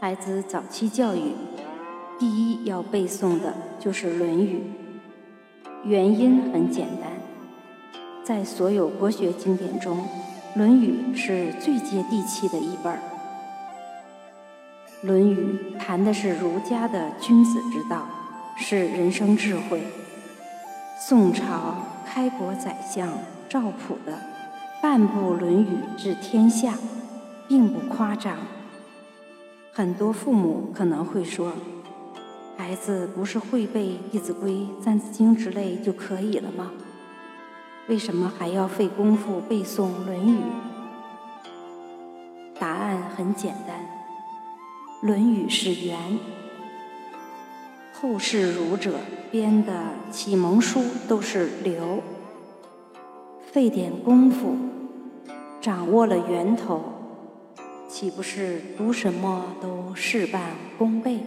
孩子早期教育，第一要背诵的就是《论语》。原因很简单，在所有国学经典中，《论语》是最接地气的一本儿。《论语》谈的是儒家的君子之道，是人生智慧。宋朝开国宰相赵普的半部《论语》治天下，并不夸张。很多父母可能会说：“孩子不是会背《弟子规》《三字经》之类就可以了吗？为什么还要费功夫背诵《论语》？”答案很简单，《论语》是源，后世儒者编的启蒙书都是流，费点功夫，掌握了源头。岂不是读什么都事半功倍？